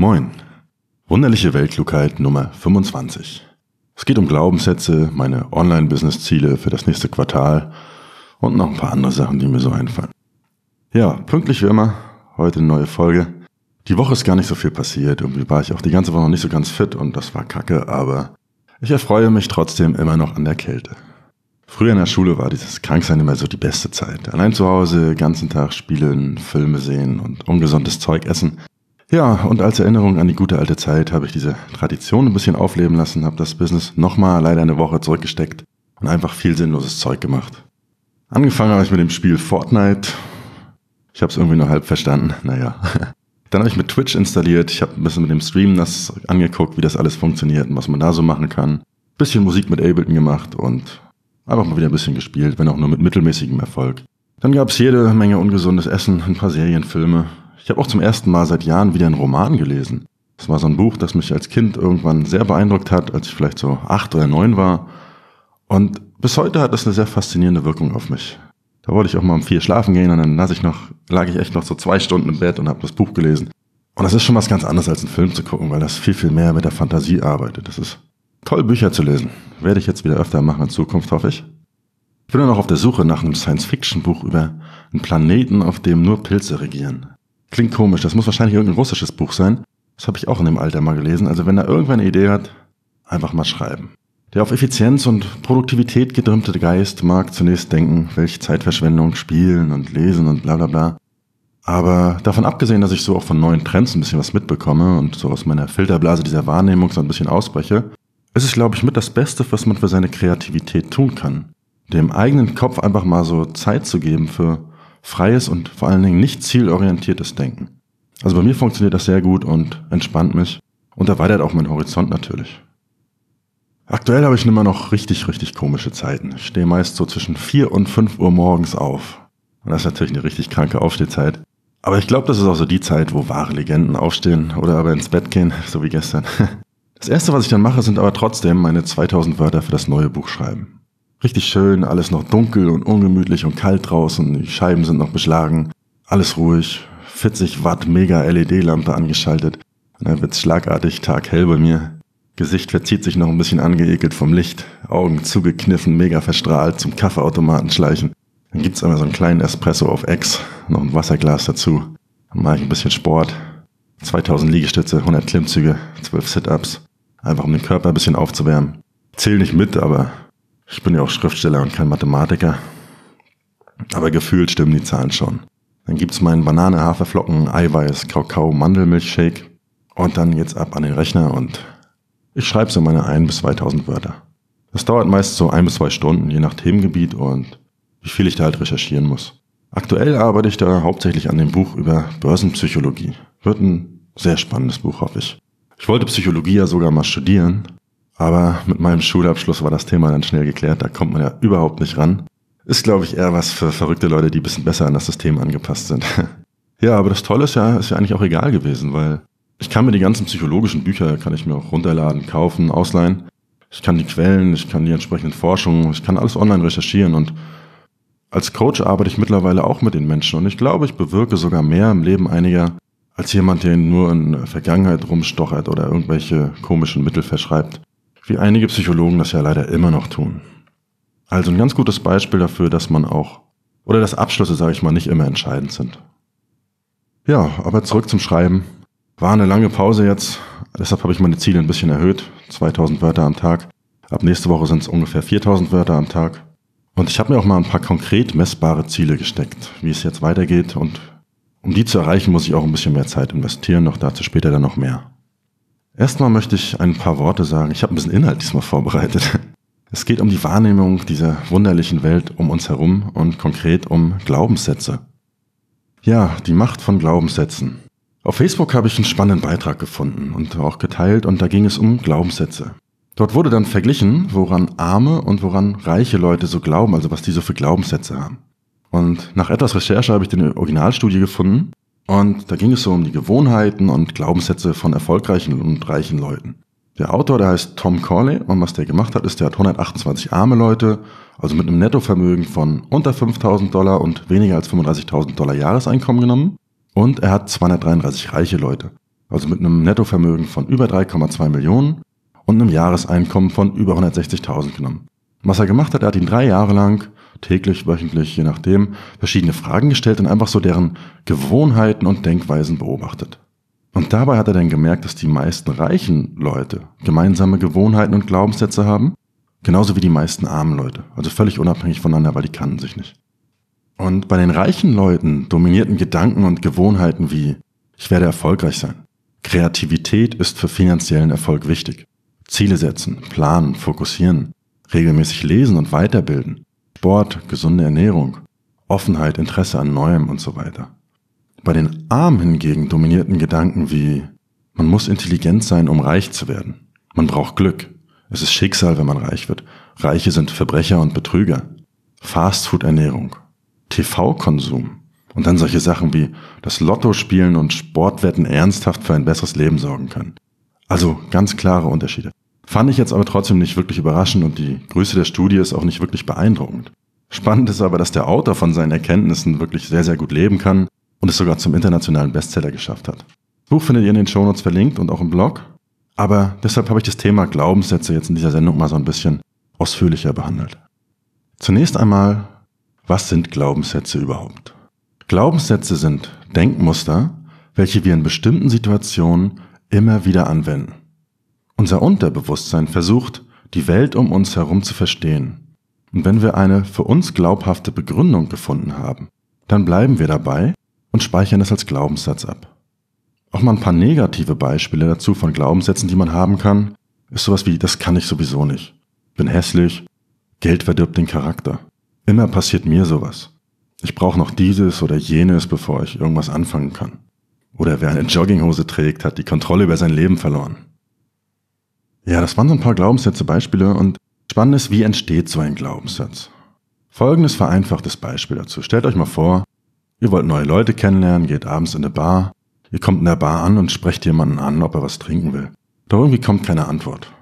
Moin. Wunderliche Weltklugheit Nummer 25. Es geht um Glaubenssätze, meine Online-Business-Ziele für das nächste Quartal und noch ein paar andere Sachen, die mir so einfallen. Ja, pünktlich wie immer, heute eine neue Folge. Die Woche ist gar nicht so viel passiert. Irgendwie war ich auch die ganze Woche noch nicht so ganz fit und das war kacke, aber ich erfreue mich trotzdem immer noch an der Kälte. Früher in der Schule war dieses Kranksein immer so die beste Zeit. Allein zu Hause, ganzen Tag spielen, Filme sehen und ungesundes Zeug essen. Ja, und als Erinnerung an die gute alte Zeit habe ich diese Tradition ein bisschen aufleben lassen, habe das Business nochmal leider eine Woche zurückgesteckt und einfach viel sinnloses Zeug gemacht. Angefangen habe ich mit dem Spiel Fortnite. Ich habe es irgendwie nur halb verstanden. Naja. Dann habe ich mit Twitch installiert. Ich habe ein bisschen mit dem Stream das angeguckt, wie das alles funktioniert und was man da so machen kann. Bisschen Musik mit Ableton gemacht und Einfach mal wieder ein bisschen gespielt, wenn auch nur mit mittelmäßigem Erfolg. Dann gab es jede Menge ungesundes Essen, ein paar Serienfilme. Ich habe auch zum ersten Mal seit Jahren wieder einen Roman gelesen. Das war so ein Buch, das mich als Kind irgendwann sehr beeindruckt hat, als ich vielleicht so acht oder neun war. Und bis heute hat das eine sehr faszinierende Wirkung auf mich. Da wollte ich auch mal um vier schlafen gehen und dann las ich noch, lag ich echt noch so zwei Stunden im Bett und habe das Buch gelesen. Und das ist schon was ganz anderes als einen Film zu gucken, weil das viel, viel mehr mit der Fantasie arbeitet. Das ist Toll, Bücher zu lesen. Werde ich jetzt wieder öfter machen in Zukunft, hoffe ich. Ich bin dann auch auf der Suche nach einem Science-Fiction-Buch über einen Planeten, auf dem nur Pilze regieren. Klingt komisch, das muss wahrscheinlich irgendein russisches Buch sein. Das habe ich auch in dem Alter mal gelesen. Also wenn da irgendwer eine Idee hat, einfach mal schreiben. Der auf Effizienz und Produktivität gedrimmte Geist mag zunächst denken, welche Zeitverschwendung, Spielen und Lesen und bla bla bla. Aber davon abgesehen, dass ich so auch von neuen Trends ein bisschen was mitbekomme und so aus meiner Filterblase dieser Wahrnehmung so ein bisschen ausbreche, es ist, glaube ich, mit das Beste, was man für seine Kreativität tun kann. Dem eigenen Kopf einfach mal so Zeit zu geben für freies und vor allen Dingen nicht zielorientiertes Denken. Also bei mir funktioniert das sehr gut und entspannt mich und erweitert auch meinen Horizont natürlich. Aktuell habe ich immer noch richtig, richtig komische Zeiten. Ich stehe meist so zwischen 4 und 5 Uhr morgens auf. Und das ist natürlich eine richtig kranke Aufstehzeit. Aber ich glaube, das ist auch so die Zeit, wo wahre Legenden aufstehen oder aber ins Bett gehen, so wie gestern. Das erste, was ich dann mache, sind aber trotzdem meine 2000 Wörter für das neue Buch schreiben. Richtig schön, alles noch dunkel und ungemütlich und kalt draußen, die Scheiben sind noch beschlagen, alles ruhig, 40 Watt mega LED-Lampe angeschaltet und dann wird's schlagartig taghell bei mir. Gesicht verzieht sich noch ein bisschen angeekelt vom Licht, Augen zugekniffen, mega verstrahlt, zum Kaffeeautomaten schleichen. Dann gibt's einmal so einen kleinen Espresso auf Ex, noch ein Wasserglas dazu. Dann mache ich ein bisschen Sport, 2000 Liegestütze, 100 Klimmzüge, 12 Sit-Ups, Einfach um den Körper ein bisschen aufzuwärmen. Zähl nicht mit, aber ich bin ja auch Schriftsteller und kein Mathematiker. Aber gefühlt stimmen die Zahlen schon. Dann gibt's meinen Banane, Haferflocken, Eiweiß, Kakao, Mandelmilchshake. Und dann geht's ab an den Rechner und ich schreibe so meine ein bis 2000 Wörter. Das dauert meist so ein bis zwei Stunden, je nach Themengebiet und wie viel ich da halt recherchieren muss. Aktuell arbeite ich da hauptsächlich an dem Buch über Börsenpsychologie. Wird ein sehr spannendes Buch, hoffe ich. Ich wollte Psychologie ja sogar mal studieren, aber mit meinem Schulabschluss war das Thema dann schnell geklärt, da kommt man ja überhaupt nicht ran. Ist, glaube ich, eher was für verrückte Leute, die ein bisschen besser an das System angepasst sind. ja, aber das Tolle ist ja, ist ja eigentlich auch egal gewesen, weil ich kann mir die ganzen psychologischen Bücher, kann ich mir auch runterladen, kaufen, ausleihen. Ich kann die Quellen, ich kann die entsprechenden Forschungen, ich kann alles online recherchieren und als Coach arbeite ich mittlerweile auch mit den Menschen und ich glaube, ich bewirke sogar mehr im Leben einiger, als jemand, der nur in Vergangenheit rumstochert oder irgendwelche komischen Mittel verschreibt, wie einige Psychologen das ja leider immer noch tun. Also ein ganz gutes Beispiel dafür, dass man auch, oder dass Abschlüsse, sage ich mal, nicht immer entscheidend sind. Ja, aber zurück zum Schreiben. War eine lange Pause jetzt, deshalb habe ich meine Ziele ein bisschen erhöht, 2000 Wörter am Tag. Ab nächste Woche sind es ungefähr 4000 Wörter am Tag. Und ich habe mir auch mal ein paar konkret messbare Ziele gesteckt, wie es jetzt weitergeht und um die zu erreichen, muss ich auch ein bisschen mehr Zeit investieren, noch dazu später dann noch mehr. Erstmal möchte ich ein paar Worte sagen. Ich habe ein bisschen Inhalt diesmal vorbereitet. Es geht um die Wahrnehmung dieser wunderlichen Welt um uns herum und konkret um Glaubenssätze. Ja, die Macht von Glaubenssätzen. Auf Facebook habe ich einen spannenden Beitrag gefunden und auch geteilt und da ging es um Glaubenssätze. Dort wurde dann verglichen, woran arme und woran reiche Leute so glauben, also was die so für Glaubenssätze haben. Und nach etwas Recherche habe ich die Originalstudie gefunden. Und da ging es so um die Gewohnheiten und Glaubenssätze von erfolgreichen und reichen Leuten. Der Autor, der heißt Tom Corley und was der gemacht hat, ist, der hat 128 arme Leute, also mit einem Nettovermögen von unter 5000 Dollar und weniger als 35.000 Dollar Jahreseinkommen genommen. Und er hat 233 reiche Leute. also mit einem Nettovermögen von über 3,2 Millionen und einem Jahreseinkommen von über 160.000 genommen. Was er gemacht hat, er hat ihn drei Jahre lang, täglich, wöchentlich, je nachdem, verschiedene Fragen gestellt und einfach so deren Gewohnheiten und Denkweisen beobachtet. Und dabei hat er dann gemerkt, dass die meisten reichen Leute gemeinsame Gewohnheiten und Glaubenssätze haben, genauso wie die meisten armen Leute, also völlig unabhängig voneinander, weil die kannten sich nicht. Und bei den reichen Leuten dominierten Gedanken und Gewohnheiten wie ich werde erfolgreich sein. Kreativität ist für finanziellen Erfolg wichtig. Ziele setzen, planen, fokussieren, regelmäßig lesen und weiterbilden, Sport, gesunde Ernährung, Offenheit, Interesse an Neuem und so weiter. Bei den Armen hingegen dominierten Gedanken wie man muss intelligent sein, um reich zu werden. Man braucht Glück. Es ist Schicksal, wenn man reich wird. Reiche sind Verbrecher und Betrüger. Fastfood-Ernährung. TV-Konsum. Und dann solche Sachen wie das Lotto spielen und Sportwetten ernsthaft für ein besseres Leben sorgen können. Also ganz klare Unterschiede. Fand ich jetzt aber trotzdem nicht wirklich überraschend und die Größe der Studie ist auch nicht wirklich beeindruckend. Spannend ist aber, dass der Autor von seinen Erkenntnissen wirklich sehr, sehr gut leben kann und es sogar zum internationalen Bestseller geschafft hat. Das Buch findet ihr in den Shownotes verlinkt und auch im Blog. Aber deshalb habe ich das Thema Glaubenssätze jetzt in dieser Sendung mal so ein bisschen ausführlicher behandelt. Zunächst einmal, was sind Glaubenssätze überhaupt? Glaubenssätze sind Denkmuster, welche wir in bestimmten Situationen immer wieder anwenden. Unser Unterbewusstsein versucht, die Welt um uns herum zu verstehen. Und wenn wir eine für uns glaubhafte Begründung gefunden haben, dann bleiben wir dabei und speichern es als Glaubenssatz ab. Auch mal ein paar negative Beispiele dazu von Glaubenssätzen, die man haben kann, ist sowas wie, das kann ich sowieso nicht. Bin hässlich, Geld verdirbt den Charakter. Immer passiert mir sowas. Ich brauche noch dieses oder jenes, bevor ich irgendwas anfangen kann. Oder wer eine Jogginghose trägt, hat die Kontrolle über sein Leben verloren. Ja, das waren so ein paar Glaubenssätze, Beispiele und spannend ist, wie entsteht so ein Glaubenssatz. Folgendes vereinfachtes Beispiel dazu. Stellt euch mal vor, ihr wollt neue Leute kennenlernen, geht abends in eine Bar, ihr kommt in der Bar an und sprecht jemanden an, ob er was trinken will. Doch irgendwie kommt keine Antwort.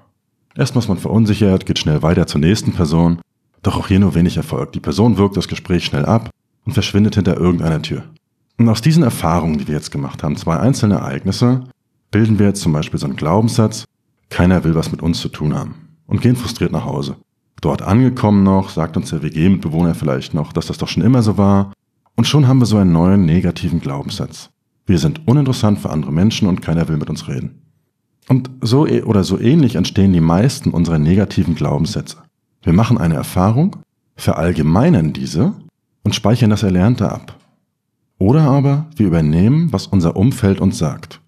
Erstmal ist man verunsichert, geht schnell weiter zur nächsten Person, doch auch hier nur wenig Erfolg. Die Person wirkt das Gespräch schnell ab und verschwindet hinter irgendeiner Tür. Und aus diesen Erfahrungen, die wir jetzt gemacht haben, zwei einzelne Ereignisse, bilden wir jetzt zum Beispiel so einen Glaubenssatz, keiner will was mit uns zu tun haben und gehen frustriert nach Hause. Dort angekommen noch, sagt uns der WG-Mitbewohner vielleicht noch, dass das doch schon immer so war. Und schon haben wir so einen neuen negativen Glaubenssatz. Wir sind uninteressant für andere Menschen und keiner will mit uns reden. Und so e- oder so ähnlich entstehen die meisten unserer negativen Glaubenssätze. Wir machen eine Erfahrung, verallgemeinern diese und speichern das Erlernte ab. Oder aber wir übernehmen, was unser Umfeld uns sagt.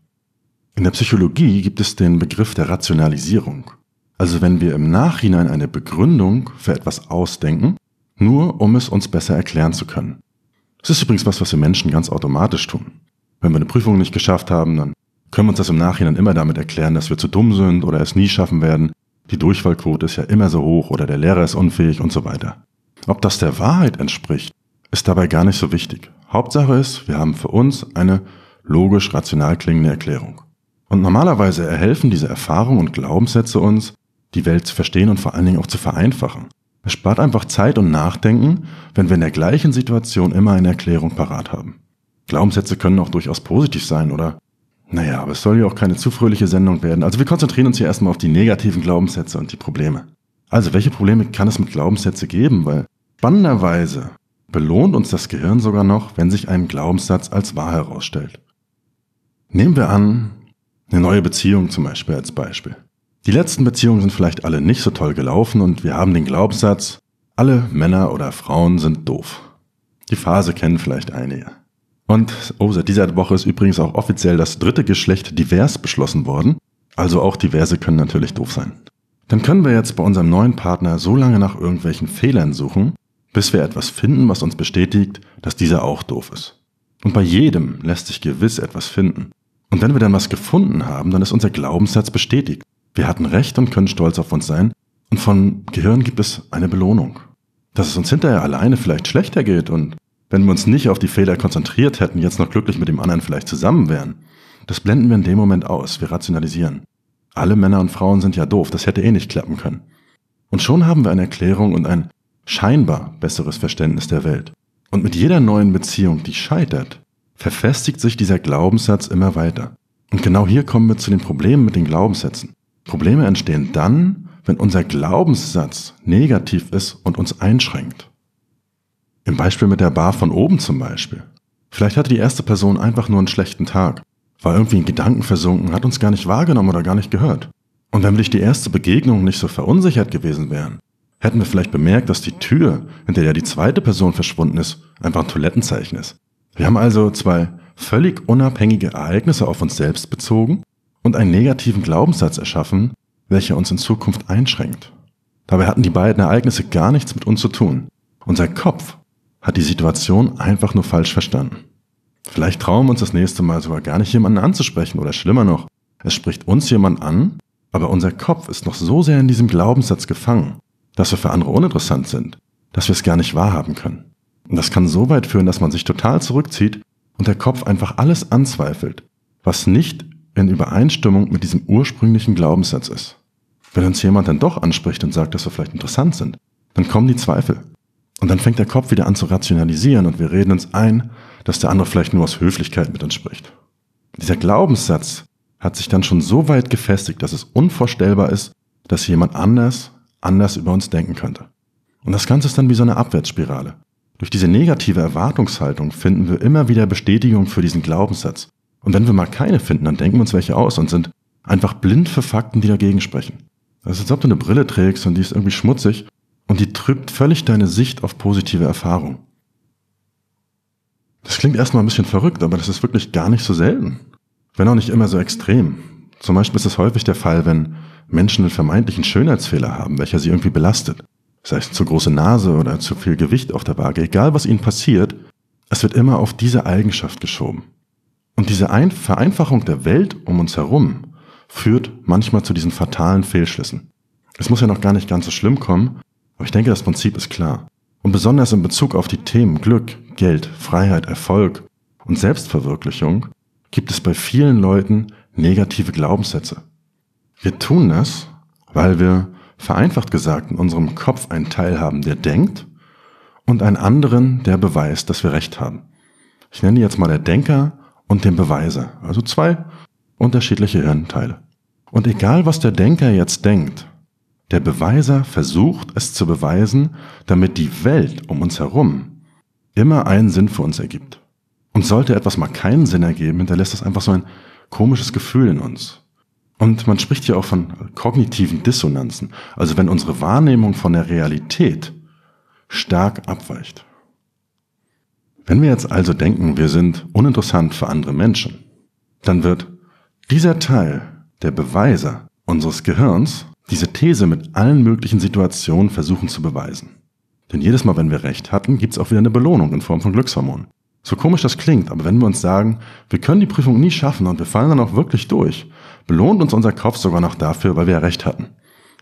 In der Psychologie gibt es den Begriff der Rationalisierung. Also wenn wir im Nachhinein eine Begründung für etwas ausdenken, nur um es uns besser erklären zu können. Das ist übrigens was, was wir Menschen ganz automatisch tun. Wenn wir eine Prüfung nicht geschafft haben, dann können wir uns das im Nachhinein immer damit erklären, dass wir zu dumm sind oder es nie schaffen werden. Die Durchfallquote ist ja immer so hoch oder der Lehrer ist unfähig und so weiter. Ob das der Wahrheit entspricht, ist dabei gar nicht so wichtig. Hauptsache ist, wir haben für uns eine logisch rational klingende Erklärung. Und normalerweise erhelfen diese Erfahrungen und Glaubenssätze uns, die Welt zu verstehen und vor allen Dingen auch zu vereinfachen. Es spart einfach Zeit und Nachdenken, wenn wir in der gleichen Situation immer eine Erklärung parat haben. Glaubenssätze können auch durchaus positiv sein, oder? Naja, aber es soll ja auch keine zu fröhliche Sendung werden. Also wir konzentrieren uns hier erstmal auf die negativen Glaubenssätze und die Probleme. Also welche Probleme kann es mit Glaubenssätze geben? Weil spannenderweise belohnt uns das Gehirn sogar noch, wenn sich ein Glaubenssatz als wahr herausstellt. Nehmen wir an, eine neue Beziehung zum Beispiel als Beispiel. Die letzten Beziehungen sind vielleicht alle nicht so toll gelaufen und wir haben den Glaubenssatz, alle Männer oder Frauen sind doof. Die Phase kennen vielleicht einige. Und, oh, seit dieser Woche ist übrigens auch offiziell das dritte Geschlecht divers beschlossen worden. Also auch diverse können natürlich doof sein. Dann können wir jetzt bei unserem neuen Partner so lange nach irgendwelchen Fehlern suchen, bis wir etwas finden, was uns bestätigt, dass dieser auch doof ist. Und bei jedem lässt sich gewiss etwas finden. Und wenn wir dann was gefunden haben, dann ist unser Glaubenssatz bestätigt. Wir hatten recht und können stolz auf uns sein. Und von Gehirn gibt es eine Belohnung. Dass es uns hinterher alleine vielleicht schlechter geht und wenn wir uns nicht auf die Fehler konzentriert hätten, jetzt noch glücklich mit dem anderen vielleicht zusammen wären, das blenden wir in dem Moment aus. Wir rationalisieren. Alle Männer und Frauen sind ja doof, das hätte eh nicht klappen können. Und schon haben wir eine Erklärung und ein scheinbar besseres Verständnis der Welt. Und mit jeder neuen Beziehung, die scheitert, verfestigt sich dieser Glaubenssatz immer weiter. Und genau hier kommen wir zu den Problemen mit den Glaubenssätzen. Probleme entstehen dann, wenn unser Glaubenssatz negativ ist und uns einschränkt. Im Beispiel mit der Bar von oben zum Beispiel. Vielleicht hatte die erste Person einfach nur einen schlechten Tag, war irgendwie in Gedanken versunken, hat uns gar nicht wahrgenommen oder gar nicht gehört. Und wenn wir durch die erste Begegnung nicht so verunsichert gewesen wären, hätten wir vielleicht bemerkt, dass die Tür, hinter der die zweite Person verschwunden ist, einfach ein Toilettenzeichen ist. Wir haben also zwei völlig unabhängige Ereignisse auf uns selbst bezogen und einen negativen Glaubenssatz erschaffen, welcher uns in Zukunft einschränkt. Dabei hatten die beiden Ereignisse gar nichts mit uns zu tun. Unser Kopf hat die Situation einfach nur falsch verstanden. Vielleicht trauen wir uns das nächste Mal sogar gar nicht jemanden anzusprechen oder schlimmer noch, es spricht uns jemand an, aber unser Kopf ist noch so sehr in diesem Glaubenssatz gefangen, dass wir für andere uninteressant sind, dass wir es gar nicht wahrhaben können. Und das kann so weit führen, dass man sich total zurückzieht und der Kopf einfach alles anzweifelt, was nicht in Übereinstimmung mit diesem ursprünglichen Glaubenssatz ist. Wenn uns jemand dann doch anspricht und sagt, dass wir vielleicht interessant sind, dann kommen die Zweifel. Und dann fängt der Kopf wieder an zu rationalisieren und wir reden uns ein, dass der andere vielleicht nur aus Höflichkeit mit uns spricht. Dieser Glaubenssatz hat sich dann schon so weit gefestigt, dass es unvorstellbar ist, dass jemand anders anders über uns denken könnte. Und das Ganze ist dann wie so eine Abwärtsspirale. Durch diese negative Erwartungshaltung finden wir immer wieder Bestätigung für diesen Glaubenssatz. Und wenn wir mal keine finden, dann denken wir uns welche aus und sind einfach blind für Fakten, die dagegen sprechen. Das ist, als ob du eine Brille trägst und die ist irgendwie schmutzig und die trübt völlig deine Sicht auf positive Erfahrungen. Das klingt erstmal ein bisschen verrückt, aber das ist wirklich gar nicht so selten. Wenn auch nicht immer so extrem. Zum Beispiel ist es häufig der Fall, wenn Menschen einen vermeintlichen Schönheitsfehler haben, welcher sie irgendwie belastet sei es zu große Nase oder zu viel Gewicht auf der Waage, egal was ihnen passiert, es wird immer auf diese Eigenschaft geschoben. Und diese Ein Vereinfachung der Welt um uns herum führt manchmal zu diesen fatalen Fehlschlüssen. Es muss ja noch gar nicht ganz so schlimm kommen, aber ich denke, das Prinzip ist klar. Und besonders in Bezug auf die Themen Glück, Geld, Freiheit, Erfolg und Selbstverwirklichung gibt es bei vielen Leuten negative Glaubenssätze. Wir tun das, weil wir vereinfacht gesagt in unserem Kopf einen Teil haben, der denkt und einen anderen, der beweist, dass wir recht haben. Ich nenne jetzt mal der Denker und den Beweiser, also zwei unterschiedliche Hirnteile. Und egal was der Denker jetzt denkt, der Beweiser versucht es zu beweisen, damit die Welt um uns herum immer einen Sinn für uns ergibt. Und sollte etwas mal keinen Sinn ergeben, hinterlässt es einfach so ein komisches Gefühl in uns. Und man spricht hier auch von kognitiven Dissonanzen, also wenn unsere Wahrnehmung von der Realität stark abweicht. Wenn wir jetzt also denken, wir sind uninteressant für andere Menschen, dann wird dieser Teil, der Beweiser unseres Gehirns, diese These mit allen möglichen Situationen versuchen zu beweisen. Denn jedes Mal, wenn wir recht hatten, gibt es auch wieder eine Belohnung in Form von Glückshormonen. So komisch das klingt, aber wenn wir uns sagen, wir können die Prüfung nie schaffen und wir fallen dann auch wirklich durch, belohnt uns unser Kopf sogar noch dafür, weil wir ja recht hatten.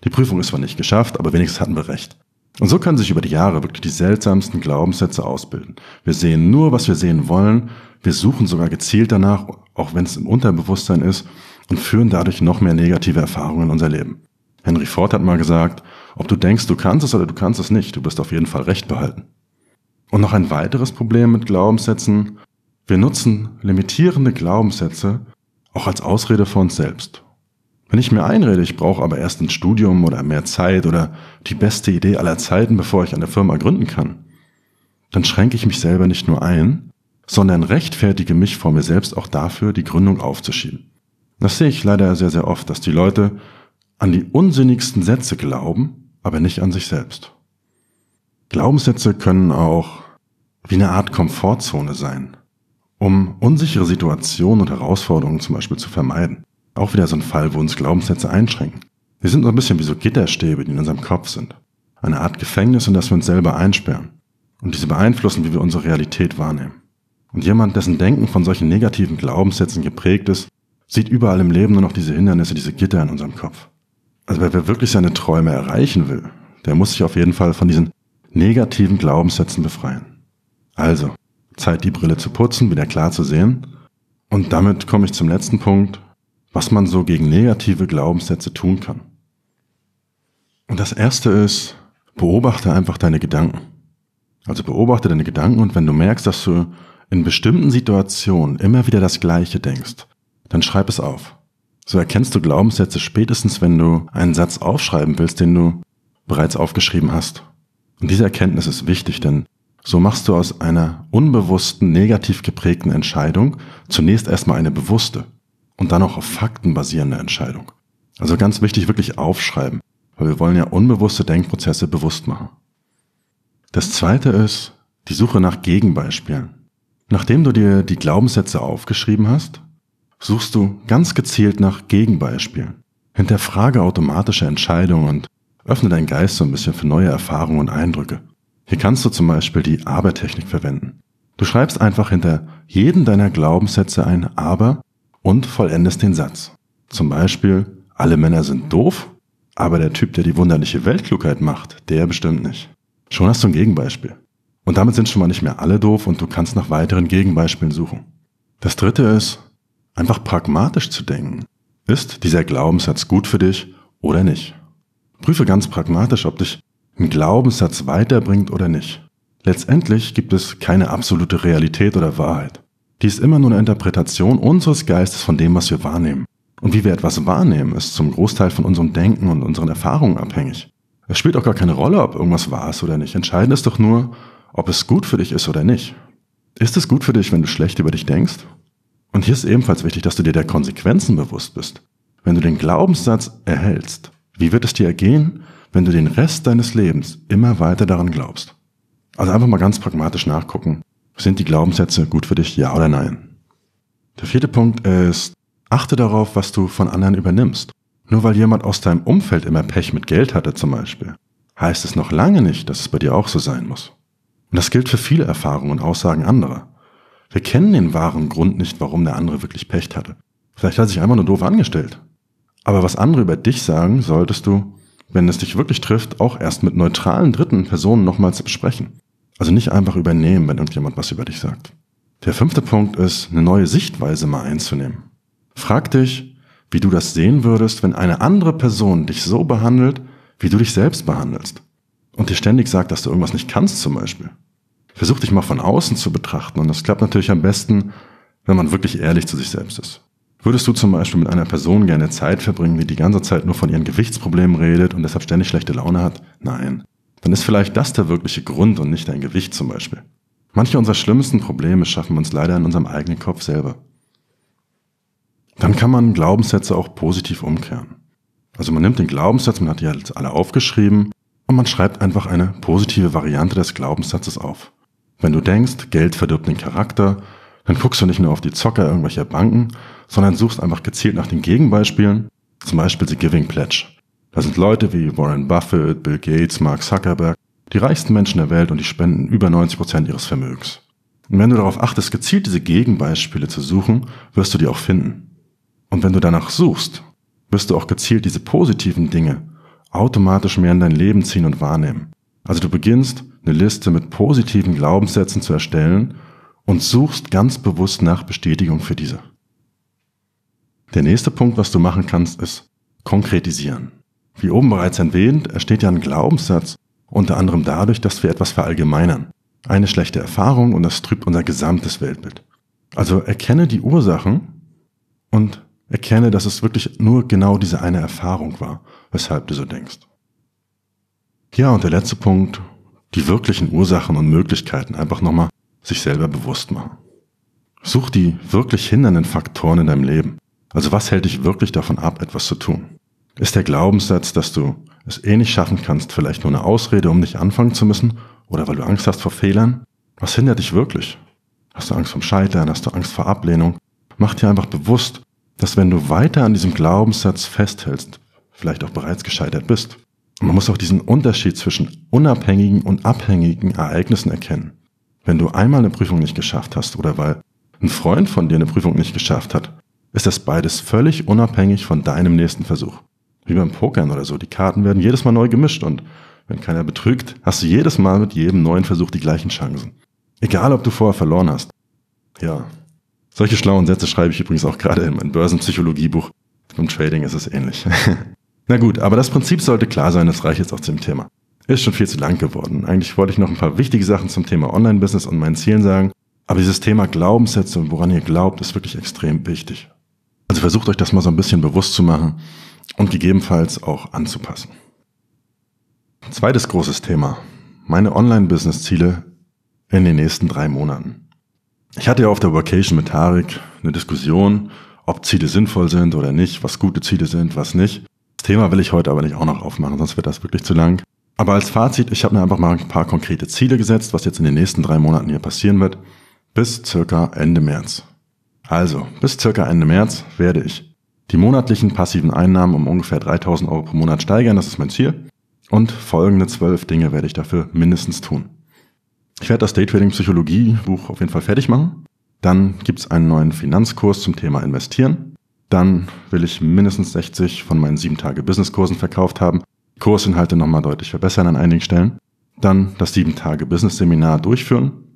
Die Prüfung ist zwar nicht geschafft, aber wenigstens hatten wir recht. Und so können sich über die Jahre wirklich die seltsamsten Glaubenssätze ausbilden. Wir sehen nur, was wir sehen wollen, wir suchen sogar gezielt danach, auch wenn es im Unterbewusstsein ist, und führen dadurch noch mehr negative Erfahrungen in unser Leben. Henry Ford hat mal gesagt, ob du denkst, du kannst es oder du kannst es nicht, du wirst auf jeden Fall recht behalten. Und noch ein weiteres Problem mit Glaubenssätzen, wir nutzen limitierende Glaubenssätze, auch als Ausrede für uns selbst. Wenn ich mir einrede, ich brauche aber erst ein Studium oder mehr Zeit oder die beste Idee aller Zeiten, bevor ich eine Firma gründen kann, dann schränke ich mich selber nicht nur ein, sondern rechtfertige mich vor mir selbst auch dafür, die Gründung aufzuschieben. Das sehe ich leider sehr, sehr oft, dass die Leute an die unsinnigsten Sätze glauben, aber nicht an sich selbst. Glaubenssätze können auch wie eine Art Komfortzone sein um unsichere Situationen und Herausforderungen zum Beispiel zu vermeiden. Auch wieder so ein Fall, wo uns Glaubenssätze einschränken. Wir sind so ein bisschen wie so Gitterstäbe, die in unserem Kopf sind. Eine Art Gefängnis, in das wir uns selber einsperren. Und diese beeinflussen, wie wir unsere Realität wahrnehmen. Und jemand, dessen Denken von solchen negativen Glaubenssätzen geprägt ist, sieht überall im Leben nur noch diese Hindernisse, diese Gitter in unserem Kopf. Also wer wirklich seine Träume erreichen will, der muss sich auf jeden Fall von diesen negativen Glaubenssätzen befreien. Also, Zeit, die Brille zu putzen, wieder klar zu sehen. Und damit komme ich zum letzten Punkt, was man so gegen negative Glaubenssätze tun kann. Und das erste ist, beobachte einfach deine Gedanken. Also beobachte deine Gedanken und wenn du merkst, dass du in bestimmten Situationen immer wieder das Gleiche denkst, dann schreib es auf. So erkennst du Glaubenssätze spätestens, wenn du einen Satz aufschreiben willst, den du bereits aufgeschrieben hast. Und diese Erkenntnis ist wichtig, denn so machst du aus einer unbewussten, negativ geprägten Entscheidung zunächst erstmal eine bewusste und dann auch auf Fakten basierende Entscheidung. Also ganz wichtig, wirklich aufschreiben, weil wir wollen ja unbewusste Denkprozesse bewusst machen. Das zweite ist die Suche nach Gegenbeispielen. Nachdem du dir die Glaubenssätze aufgeschrieben hast, suchst du ganz gezielt nach Gegenbeispielen. Hinterfrage automatische Entscheidungen und öffne deinen Geist so ein bisschen für neue Erfahrungen und Eindrücke. Hier kannst du zum Beispiel die Aber-Technik verwenden. Du schreibst einfach hinter jeden deiner Glaubenssätze ein Aber und vollendest den Satz. Zum Beispiel, alle Männer sind doof, aber der Typ, der die wunderliche Weltklugheit macht, der bestimmt nicht. Schon hast du ein Gegenbeispiel. Und damit sind schon mal nicht mehr alle doof und du kannst nach weiteren Gegenbeispielen suchen. Das dritte ist, einfach pragmatisch zu denken. Ist dieser Glaubenssatz gut für dich oder nicht? Prüfe ganz pragmatisch, ob dich ein Glaubenssatz weiterbringt oder nicht. Letztendlich gibt es keine absolute Realität oder Wahrheit. Die ist immer nur eine Interpretation unseres Geistes von dem, was wir wahrnehmen. Und wie wir etwas wahrnehmen, ist zum Großteil von unserem Denken und unseren Erfahrungen abhängig. Es spielt auch gar keine Rolle, ob irgendwas wahr ist oder nicht. Entscheidend ist doch nur, ob es gut für dich ist oder nicht. Ist es gut für dich, wenn du schlecht über dich denkst? Und hier ist ebenfalls wichtig, dass du dir der Konsequenzen bewusst bist. Wenn du den Glaubenssatz erhältst, wie wird es dir ergehen, wenn du den Rest deines Lebens immer weiter daran glaubst? Also einfach mal ganz pragmatisch nachgucken. Sind die Glaubenssätze gut für dich, ja oder nein? Der vierte Punkt ist, achte darauf, was du von anderen übernimmst. Nur weil jemand aus deinem Umfeld immer Pech mit Geld hatte zum Beispiel, heißt es noch lange nicht, dass es bei dir auch so sein muss. Und das gilt für viele Erfahrungen und Aussagen anderer. Wir kennen den wahren Grund nicht, warum der andere wirklich Pech hatte. Vielleicht hat er sich einfach nur doof angestellt. Aber was andere über dich sagen, solltest du, wenn es dich wirklich trifft, auch erst mit neutralen dritten Personen nochmals besprechen. Also nicht einfach übernehmen, wenn irgendjemand was über dich sagt. Der fünfte Punkt ist, eine neue Sichtweise mal einzunehmen. Frag dich, wie du das sehen würdest, wenn eine andere Person dich so behandelt, wie du dich selbst behandelst. Und dir ständig sagt, dass du irgendwas nicht kannst zum Beispiel. Versuch dich mal von außen zu betrachten und das klappt natürlich am besten, wenn man wirklich ehrlich zu sich selbst ist. Würdest du zum Beispiel mit einer Person gerne Zeit verbringen, die die ganze Zeit nur von ihren Gewichtsproblemen redet und deshalb ständig schlechte Laune hat? Nein dann ist vielleicht das der wirkliche Grund und nicht dein Gewicht zum Beispiel. Manche unserer schlimmsten Probleme schaffen wir uns leider in unserem eigenen Kopf selber. Dann kann man Glaubenssätze auch positiv umkehren. Also man nimmt den Glaubenssatz, man hat die halt alle aufgeschrieben und man schreibt einfach eine positive Variante des Glaubenssatzes auf. Wenn du denkst, Geld verdirbt den Charakter, dann guckst du nicht nur auf die Zocker irgendwelcher Banken, sondern suchst einfach gezielt nach den Gegenbeispielen, zum Beispiel The Giving Pledge. Da sind Leute wie Warren Buffett, Bill Gates, Mark Zuckerberg, die reichsten Menschen der Welt und die spenden über 90 Prozent ihres Vermögens. Und wenn du darauf achtest, gezielt diese Gegenbeispiele zu suchen, wirst du die auch finden. Und wenn du danach suchst, wirst du auch gezielt diese positiven Dinge automatisch mehr in dein Leben ziehen und wahrnehmen. Also du beginnst eine Liste mit positiven Glaubenssätzen zu erstellen und suchst ganz bewusst nach Bestätigung für diese. Der nächste Punkt, was du machen kannst, ist konkretisieren. Wie oben bereits erwähnt, entsteht ja ein Glaubenssatz, unter anderem dadurch, dass wir etwas verallgemeinern. Eine schlechte Erfahrung und das trübt unser gesamtes Weltbild. Also erkenne die Ursachen und erkenne, dass es wirklich nur genau diese eine Erfahrung war, weshalb du so denkst. Ja, und der letzte Punkt, die wirklichen Ursachen und Möglichkeiten einfach nochmal sich selber bewusst machen. Such die wirklich hindernden Faktoren in deinem Leben. Also was hält dich wirklich davon ab, etwas zu tun? Ist der Glaubenssatz, dass du es eh nicht schaffen kannst, vielleicht nur eine Ausrede, um nicht anfangen zu müssen? Oder weil du Angst hast vor Fehlern? Was hindert dich wirklich? Hast du Angst vom Scheitern? Hast du Angst vor Ablehnung? Mach dir einfach bewusst, dass wenn du weiter an diesem Glaubenssatz festhältst, vielleicht auch bereits gescheitert bist. Und man muss auch diesen Unterschied zwischen unabhängigen und abhängigen Ereignissen erkennen. Wenn du einmal eine Prüfung nicht geschafft hast oder weil ein Freund von dir eine Prüfung nicht geschafft hat, ist das beides völlig unabhängig von deinem nächsten Versuch wie beim Pokern oder so. Die Karten werden jedes Mal neu gemischt und wenn keiner betrügt, hast du jedes Mal mit jedem neuen Versuch die gleichen Chancen. Egal, ob du vorher verloren hast. Ja. Solche schlauen Sätze schreibe ich übrigens auch gerade in mein Börsenpsychologiebuch. Beim Trading ist es ähnlich. Na gut, aber das Prinzip sollte klar sein, das reicht jetzt auch zum Thema. Ist schon viel zu lang geworden. Eigentlich wollte ich noch ein paar wichtige Sachen zum Thema Online-Business und meinen Zielen sagen, aber dieses Thema Glaubenssätze und woran ihr glaubt, ist wirklich extrem wichtig. Also versucht euch das mal so ein bisschen bewusst zu machen und gegebenenfalls auch anzupassen. Zweites großes Thema. Meine Online-Business-Ziele in den nächsten drei Monaten. Ich hatte ja auf der Vacation mit Tarek eine Diskussion, ob Ziele sinnvoll sind oder nicht, was gute Ziele sind, was nicht. Das Thema will ich heute aber nicht auch noch aufmachen, sonst wird das wirklich zu lang. Aber als Fazit, ich habe mir einfach mal ein paar konkrete Ziele gesetzt, was jetzt in den nächsten drei Monaten hier passieren wird, bis circa Ende März. Also, bis circa Ende März werde ich die monatlichen passiven Einnahmen um ungefähr 3000 Euro pro Monat steigern, das ist mein Ziel. Und folgende zwölf Dinge werde ich dafür mindestens tun. Ich werde das Daytrading Psychologie Buch auf jeden Fall fertig machen. Dann gibt es einen neuen Finanzkurs zum Thema Investieren. Dann will ich mindestens 60 von meinen 7 Tage Business Kursen verkauft haben. Kursinhalte nochmal deutlich verbessern an einigen Stellen. Dann das 7 Tage Business Seminar durchführen.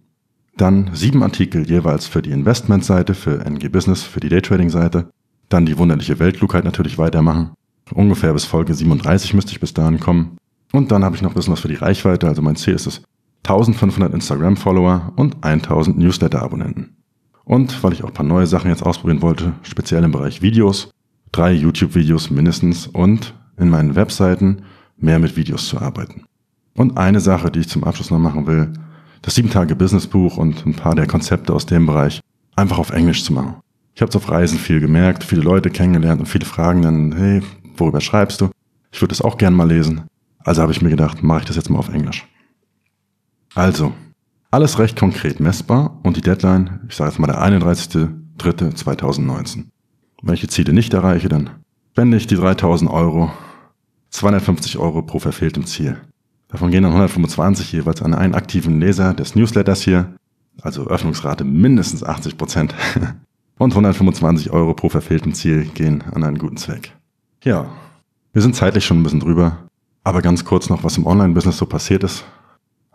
Dann sieben Artikel jeweils für die Investmentseite, für NG Business, für die Daytrading Seite. Dann die wunderliche Weltklugheit natürlich weitermachen. Ungefähr bis Folge 37 müsste ich bis dahin kommen. Und dann habe ich noch ein bisschen was für die Reichweite. Also mein Ziel ist es, 1500 Instagram-Follower und 1000 Newsletter-Abonnenten. Und weil ich auch ein paar neue Sachen jetzt ausprobieren wollte, speziell im Bereich Videos, drei YouTube-Videos mindestens und in meinen Webseiten mehr mit Videos zu arbeiten. Und eine Sache, die ich zum Abschluss noch machen will, das 7-Tage-Business-Buch und ein paar der Konzepte aus dem Bereich einfach auf Englisch zu machen. Ich habe es auf Reisen viel gemerkt, viele Leute kennengelernt und viele fragen dann, hey, worüber schreibst du? Ich würde das auch gern mal lesen. Also habe ich mir gedacht, mache ich das jetzt mal auf Englisch. Also, alles recht konkret messbar und die Deadline, ich sage jetzt mal der 31.03.2019. Wenn ich die Ziele nicht erreiche, dann spende ich die 3000 Euro, 250 Euro pro verfehltem Ziel. Davon gehen dann 125 jeweils an einen aktiven Leser des Newsletters hier, also Öffnungsrate mindestens 80 Prozent. Und 125 Euro pro verfehltem Ziel gehen an einen guten Zweck. Ja, wir sind zeitlich schon ein bisschen drüber, aber ganz kurz noch, was im Online-Business so passiert ist.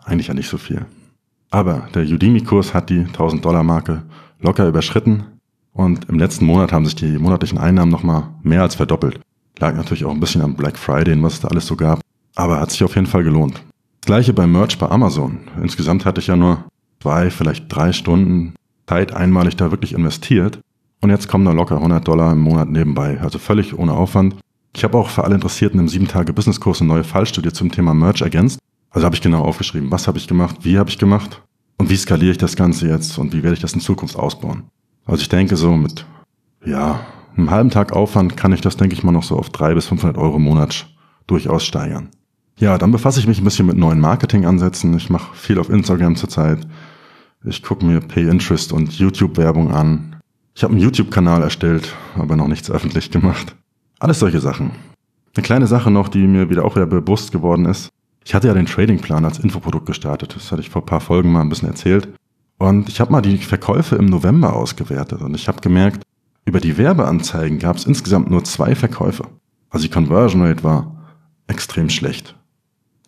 Eigentlich ja nicht so viel. Aber der Udemy-Kurs hat die 1000-Dollar-Marke locker überschritten und im letzten Monat haben sich die monatlichen Einnahmen nochmal mehr als verdoppelt. Lag natürlich auch ein bisschen am Black Friday und was es da alles so gab, aber hat sich auf jeden Fall gelohnt. Das gleiche beim Merch bei Amazon. Insgesamt hatte ich ja nur zwei, vielleicht drei Stunden Zeit einmalig da wirklich investiert und jetzt kommen da locker 100 Dollar im Monat nebenbei, also völlig ohne Aufwand. Ich habe auch für alle Interessierten im 7-Tage-Business-Kurs eine neue Fallstudie zum Thema Merch ergänzt. Also habe ich genau aufgeschrieben, was habe ich gemacht, wie habe ich gemacht und wie skaliere ich das Ganze jetzt und wie werde ich das in Zukunft ausbauen. Also ich denke so mit, ja, einem halben Tag Aufwand kann ich das, denke ich mal, noch so auf 300 bis 500 Euro im Monat durchaus steigern. Ja, dann befasse ich mich ein bisschen mit neuen Marketingansätzen. Ich mache viel auf Instagram zurzeit. Ich gucke mir Pay Interest und YouTube-Werbung an. Ich habe einen YouTube-Kanal erstellt, aber noch nichts öffentlich gemacht. Alles solche Sachen. Eine kleine Sache noch, die mir wieder auch wieder bewusst geworden ist. Ich hatte ja den Tradingplan als Infoprodukt gestartet. Das hatte ich vor ein paar Folgen mal ein bisschen erzählt. Und ich habe mal die Verkäufe im November ausgewertet und ich habe gemerkt, über die Werbeanzeigen gab es insgesamt nur zwei Verkäufe. Also die Conversion Rate war extrem schlecht.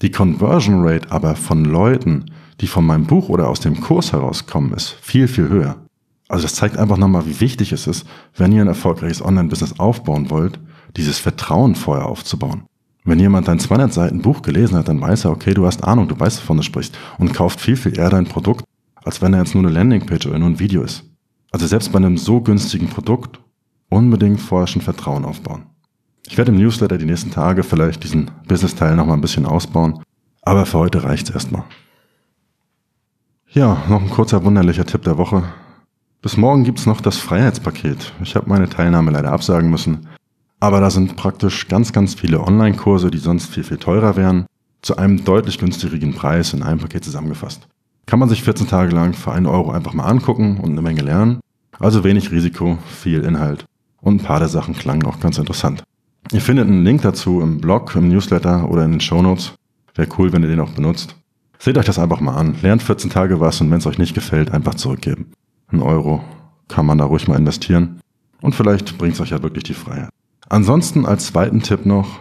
Die Conversion Rate aber von Leuten, die von meinem Buch oder aus dem Kurs herauskommen, ist viel, viel höher. Also das zeigt einfach nochmal, wie wichtig es ist, wenn ihr ein erfolgreiches Online-Business aufbauen wollt, dieses Vertrauen vorher aufzubauen. Wenn jemand dein 200 Seiten Buch gelesen hat, dann weiß er, okay, du hast Ahnung, du weißt, wovon du sprichst und kauft viel, viel eher dein Produkt, als wenn er jetzt nur eine Landingpage oder nur ein Video ist. Also selbst bei einem so günstigen Produkt unbedingt vorher schon Vertrauen aufbauen. Ich werde im Newsletter die nächsten Tage vielleicht diesen Business-Teil nochmal ein bisschen ausbauen, aber für heute reicht's erstmal. Ja, noch ein kurzer wunderlicher Tipp der Woche. Bis morgen gibt's noch das Freiheitspaket. Ich habe meine Teilnahme leider absagen müssen, aber da sind praktisch ganz, ganz viele Online-Kurse, die sonst viel, viel teurer wären, zu einem deutlich günstigeren Preis in einem Paket zusammengefasst. Kann man sich 14 Tage lang für einen Euro einfach mal angucken und eine Menge lernen. Also wenig Risiko, viel Inhalt. Und ein paar der Sachen klangen auch ganz interessant. Ihr findet einen Link dazu im Blog, im Newsletter oder in den Show Notes. Wäre cool, wenn ihr den auch benutzt. Seht euch das einfach mal an. Lernt 14 Tage was und wenn es euch nicht gefällt, einfach zurückgeben. Ein Euro kann man da ruhig mal investieren. Und vielleicht bringt es euch ja wirklich die Freiheit. Ansonsten als zweiten Tipp noch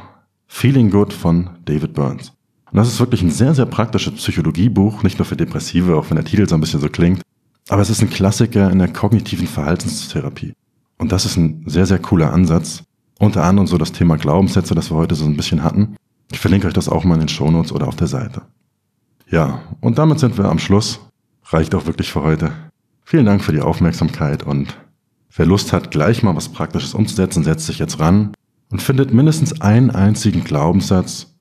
Feeling Good von David Burns. Und das ist wirklich ein sehr, sehr praktisches Psychologiebuch, nicht nur für Depressive, auch wenn der Titel so ein bisschen so klingt. Aber es ist ein Klassiker in der kognitiven Verhaltenstherapie. Und das ist ein sehr, sehr cooler Ansatz. Unter anderem so das Thema Glaubenssätze, das wir heute so ein bisschen hatten. Ich verlinke euch das auch mal in den Shownotes oder auf der Seite. Ja, und damit sind wir am Schluss. Reicht auch wirklich für heute. Vielen Dank für die Aufmerksamkeit und wer Lust hat, gleich mal was Praktisches umzusetzen, setzt sich jetzt ran und findet mindestens einen einzigen Glaubenssatz,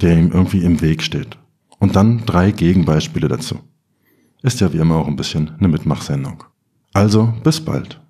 der ihm irgendwie im Weg steht. Und dann drei Gegenbeispiele dazu. Ist ja wie immer auch ein bisschen eine Mitmachsendung. Also, bis bald.